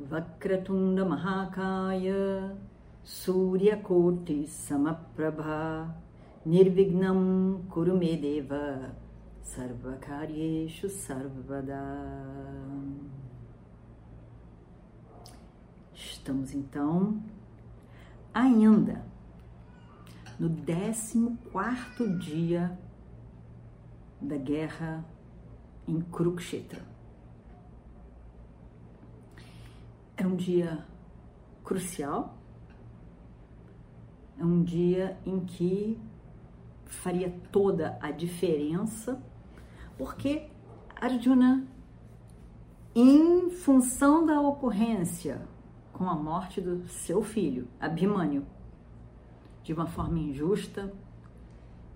Vakratunda Mahakaya Suryakoti Samaprabha Nirvignam Kurumedeva Sarvakaryeshu Sarvada. Estamos então ainda no 14 dia da guerra em Kurukshetra. É um dia crucial, é um dia em que faria toda a diferença, porque Arjuna, em função da ocorrência com a morte do seu filho, Abhimanyu, de uma forma injusta,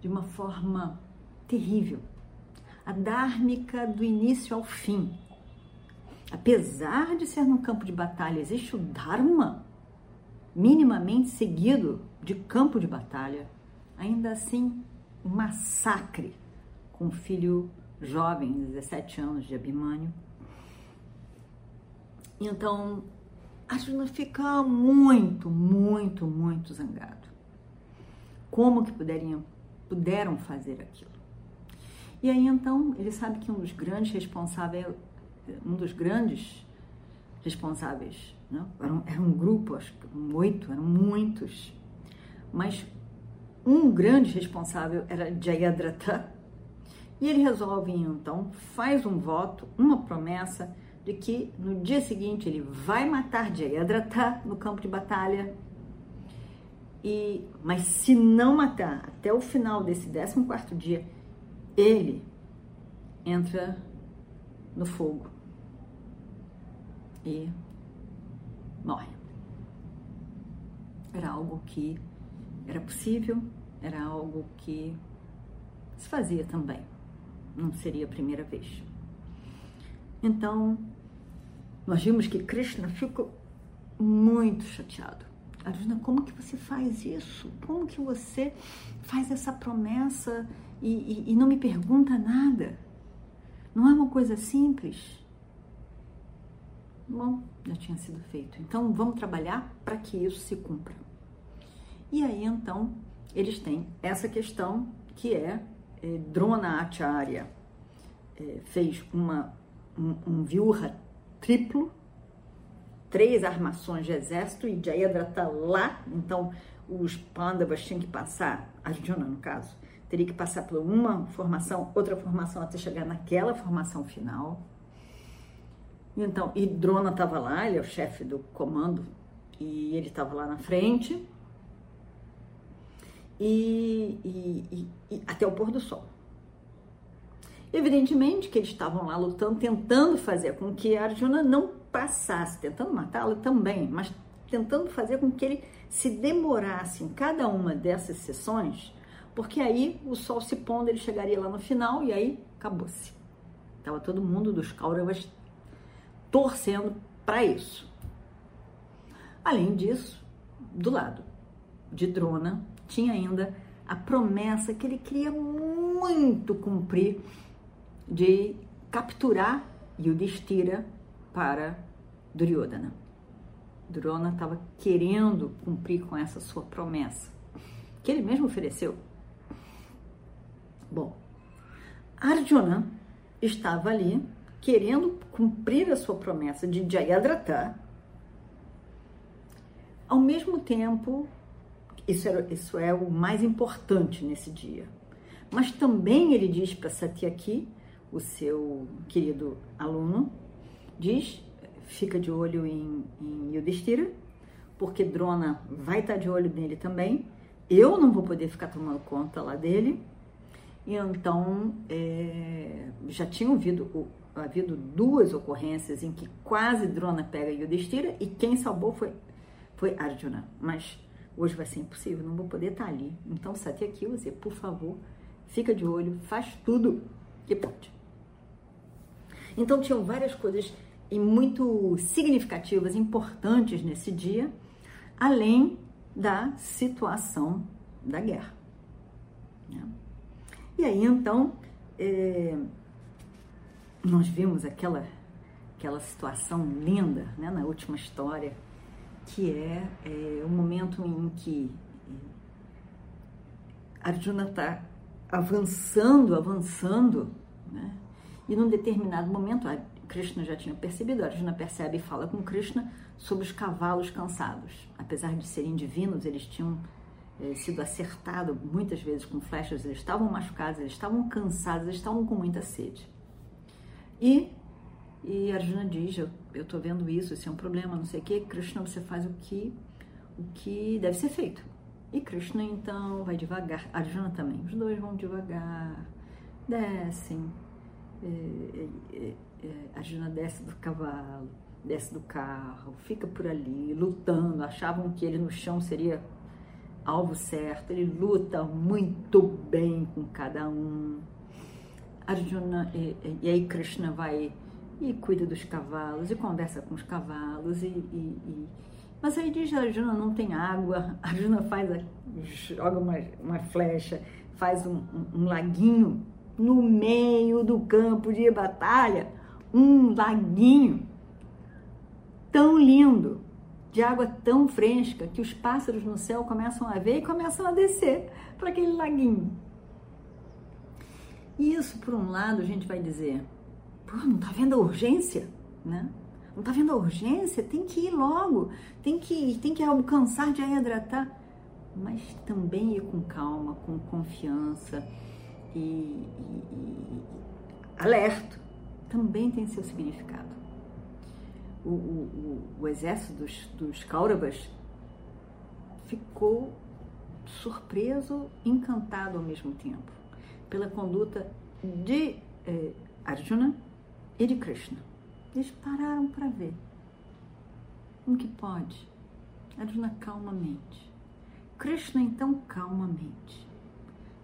de uma forma terrível, a dármica do início ao fim, apesar de ser no campo de batalha, existe o Dharma minimamente seguido de campo de batalha, ainda assim, um massacre com o filho jovem, 17 anos, de Abhimanyu. Então, Arjuna fica muito, muito, muito zangado. Como que poderiam, puderam fazer aquilo? E aí, então, ele sabe que um dos grandes responsáveis um dos grandes responsáveis. Né? Era, um, era um grupo, acho que um oito, eram muitos. Mas um grande responsável era Jayadratha. E ele resolve, então, faz um voto, uma promessa de que no dia seguinte ele vai matar Jayadratha no campo de batalha. E, mas se não matar até o final desse 14 dia, ele entra no fogo e morre. Era algo que era possível, era algo que se fazia também. Não seria a primeira vez. Então, nós vimos que Krishna ficou muito chateado. Arjuna, como que você faz isso? Como que você faz essa promessa e, e, e não me pergunta nada? Não é uma coisa simples. Bom, já tinha sido feito. Então vamos trabalhar para que isso se cumpra. E aí então eles têm essa questão que é, é Drona Acharya é, fez uma, um, um viurra triplo, três armações de exército e Jayadra está lá, então os Pandavas tinham que passar, Arjuna no caso, teria que passar por uma formação, outra formação até chegar naquela formação final. Então, e Drona estava lá, ele é o chefe do comando, e ele estava lá na frente, e, e, e, até o pôr do sol. Evidentemente que eles estavam lá lutando, tentando fazer com que Arjuna não passasse, tentando matá-lo também, mas tentando fazer com que ele se demorasse em cada uma dessas sessões, porque aí o sol se pondo, ele chegaria lá no final e aí acabou-se. Estava todo mundo dos Kauravas torcendo para isso. Além disso, do lado de Drona, tinha ainda a promessa que ele queria muito cumprir de capturar Yudhishthira para Duryodhana. Drona estava querendo cumprir com essa sua promessa, que ele mesmo ofereceu. Bom, Arjuna estava ali querendo cumprir a sua promessa de Jayadratha, ao mesmo tempo, isso é, isso é o mais importante nesse dia. Mas também ele diz para Satyaki, o seu querido aluno, diz, fica de olho em, em Yudhishthira, porque Drona vai estar de olho nele também. Eu não vou poder ficar tomando conta lá dele. E então é, já tinham havido, havido duas ocorrências em que quase Drona pega Yudhishthira e quem salvou foi, foi Arjuna. Mas hoje vai ser impossível, não vou poder estar ali. Então, aqui você, por favor, fica de olho, faz tudo que pode. Então, tinham várias coisas muito significativas, importantes nesse dia, além da situação da guerra. Né? E aí, então, é, nós vimos aquela, aquela situação linda né, na última história, que é, é o momento em que Arjuna está avançando, avançando, né? e num determinado momento, Krishna já tinha percebido, Arjuna percebe e fala com Krishna sobre os cavalos cansados. Apesar de serem divinos, eles tinham é, sido acertados muitas vezes com flechas, eles estavam machucados, eles estavam cansados, eles estavam com muita sede. E, e Arjuna diz: Eu estou vendo isso, isso é um problema, não sei o que. Krishna, você faz o que, o que deve ser feito. E Krishna então vai devagar, Arjuna também, os dois vão devagar, descem. É, é, é, Arjuna desce do cavalo, desce do carro, fica por ali lutando. Achavam que ele no chão seria alvo certo. Ele luta muito bem com cada um. Arjuna e, e aí Krishna vai e cuida dos cavalos e conversa com os cavalos e, e, e... mas aí diz Arjuna não tem água Arjuna faz a, joga uma, uma flecha faz um, um, um laguinho no meio do campo de batalha um laguinho tão lindo, de água tão fresca, que os pássaros no céu começam a ver e começam a descer para aquele laguinho. E isso, por um lado, a gente vai dizer, pô, não tá vendo a urgência, né? Não tá vendo a urgência? Tem que ir logo, tem que, tem que alcançar de hidratar. Mas também ir com calma, com confiança e, e, e alerto também tem seu significado. O, o, o exército dos, dos Kauravas ficou surpreso, encantado ao mesmo tempo, pela conduta de eh, Arjuna e de Krishna. Eles pararam para ver. Como que pode? Arjuna calmamente. Krishna então calmamente.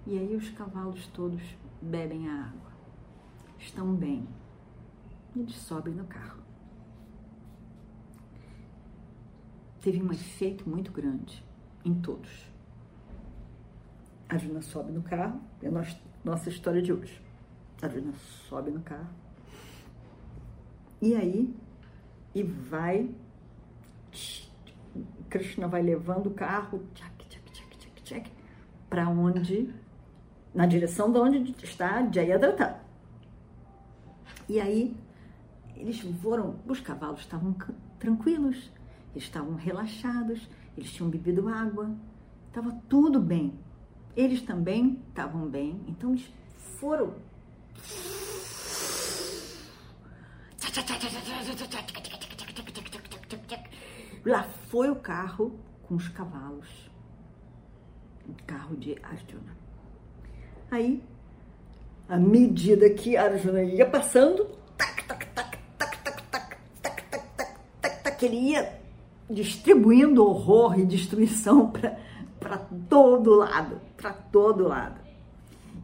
E aí os cavalos todos bebem a água. Estão bem eles sobem no carro. Teve um efeito muito grande em todos. A Juna sobe no carro, é nossa, nossa história de hoje. A Juna sobe no carro. E aí, e vai. Krishna vai levando o carro, tchac, tchac, tchac, tchac, tchac, para onde? Na direção de onde está Jayadratha. E aí eles foram, os cavalos estavam tranquilos, estavam relaxados, eles tinham bebido água, estava tudo bem. Eles também estavam bem, então eles foram. Lá foi o carro com os cavalos, o carro de Arjuna. Aí, à medida que Arjuna ia passando, que ele ia distribuindo horror e destruição para todo lado, para todo lado.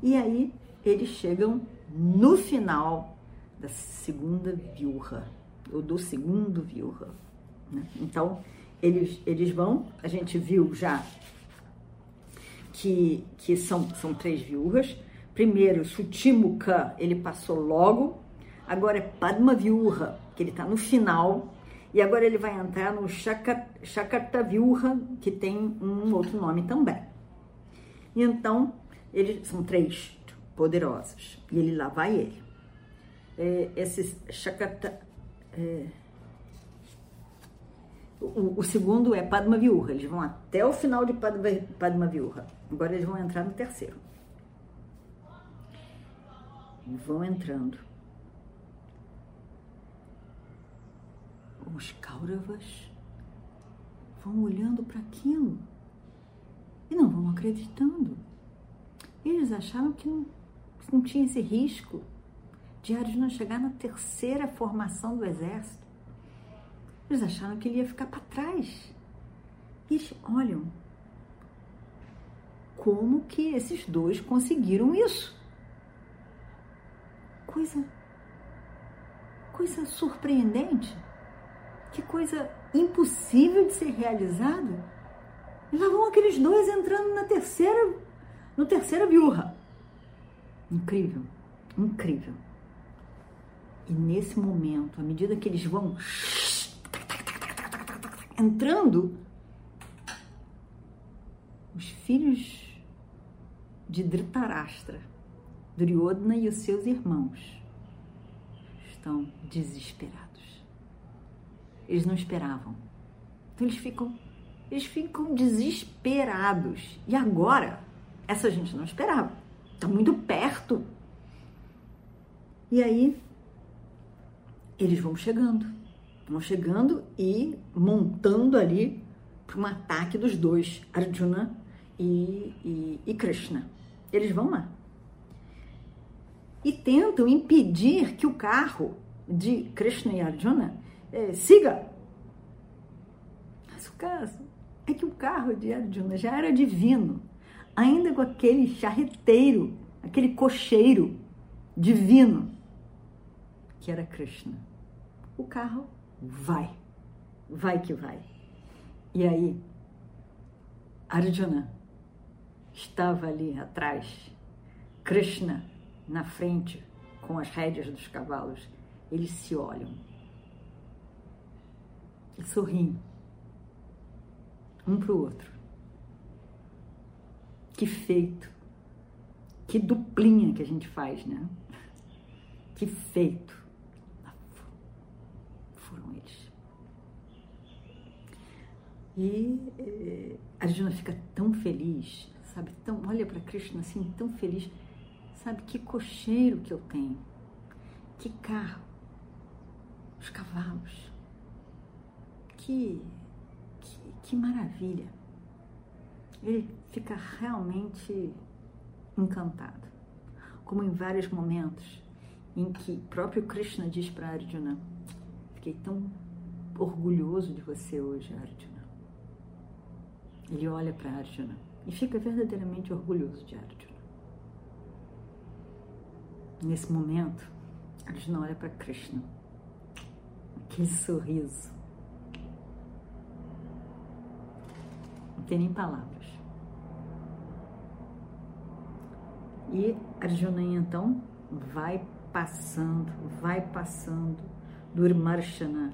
E aí eles chegam no final da segunda viurra, ou do segundo viurra. Né? Então, eles, eles vão, a gente viu já que, que são, são três viurras. Primeiro, Sutimuka, ele passou logo. Agora é Padma Viurra, que ele está no final e agora ele vai entrar no Shakatavyuha, que tem um outro nome também. E então, eles são três poderosos. E ele lá vai ele. É, esse. É, o, o, segundo é Padma Viurra. Eles vão até o final de Padma, Padma Viurra. Agora eles vão entrar no terceiro. Vão entrando. Os Kauravas vão olhando para aquilo e não vão acreditando. Eles acharam que não, não tinha esse risco de Arjuna chegar na terceira formação do exército. Eles acharam que ele ia ficar para trás. E eles olham como que esses dois conseguiram isso. Coisa coisa surpreendente. Que coisa impossível de ser realizada. E lá vão aqueles dois entrando na terceira, no terceira viurra. Incrível, incrível. E nesse momento, à medida que eles vão entrando, os filhos de Dhritarashtra, Duryodhana e os seus irmãos estão desesperados. Eles não esperavam. Então eles ficam eles ficam desesperados. E agora, essa gente não esperava. Está muito perto. E aí, eles vão chegando. Vão chegando e montando ali para um ataque dos dois, Arjuna e, e, e Krishna. Eles vão lá. E tentam impedir que o carro de Krishna e Arjuna eh, siga. Mas o caso é que o carro de Arjuna já era divino, ainda com aquele charreteiro, aquele cocheiro divino, que era Krishna. O carro vai, vai que vai. E aí, Arjuna estava ali atrás, Krishna na frente, com as rédeas dos cavalos. Eles se olham e sorriem um para o outro. Que feito! Que duplinha que a gente faz, né? Que feito! Foram eles. E eh, a Arjuna fica tão feliz, sabe? Tão, olha para Krishna assim, tão feliz. Sabe que cocheiro que eu tenho? Que carro? Os cavalos. Que que maravilha! Ele fica realmente encantado. Como em vários momentos em que próprio Krishna diz para Arjuna: Fiquei tão orgulhoso de você hoje, Arjuna. Ele olha para Arjuna e fica verdadeiramente orgulhoso de Arjuna. Nesse momento, Arjuna olha para Krishna, aquele sorriso tem nem palavras. E Arjuna então vai passando, vai passando, Durmarshana,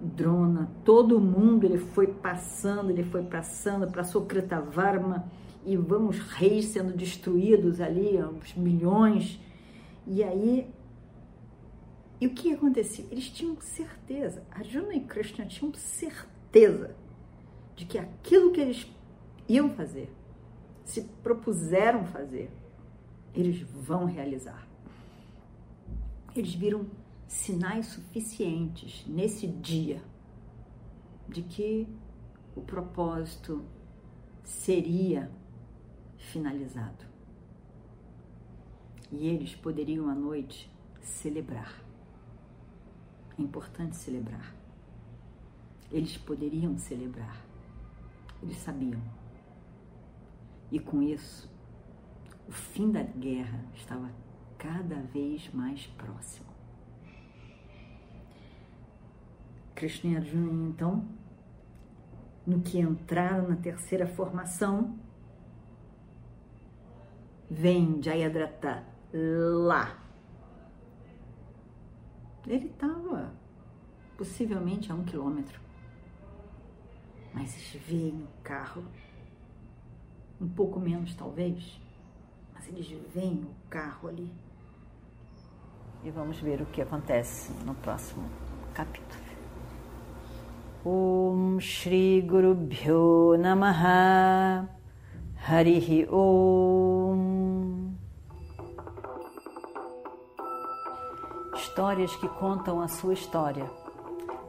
Drona, todo mundo ele foi passando, ele foi passando para Varma e vamos reis sendo destruídos ali, os milhões. E aí, e o que acontecia? Eles tinham certeza, Arjuna e Krishna tinham certeza de que aquilo que eles iam fazer, se propuseram fazer, eles vão realizar. Eles viram sinais suficientes nesse dia de que o propósito seria finalizado. E eles poderiam à noite celebrar. É importante celebrar. Eles poderiam celebrar. Eles sabiam. E com isso, o fim da guerra estava cada vez mais próximo. Krishna e Arjuna, então, no que entraram na terceira formação, vem Jayadratha lá. Ele estava possivelmente a um quilômetro. Mas veem o carro, um pouco menos talvez, mas eles veem o carro ali. E vamos ver o que acontece no próximo capítulo. Om Shri Guru Bhyo Namaha. Harihi Om. Histórias que contam a sua história,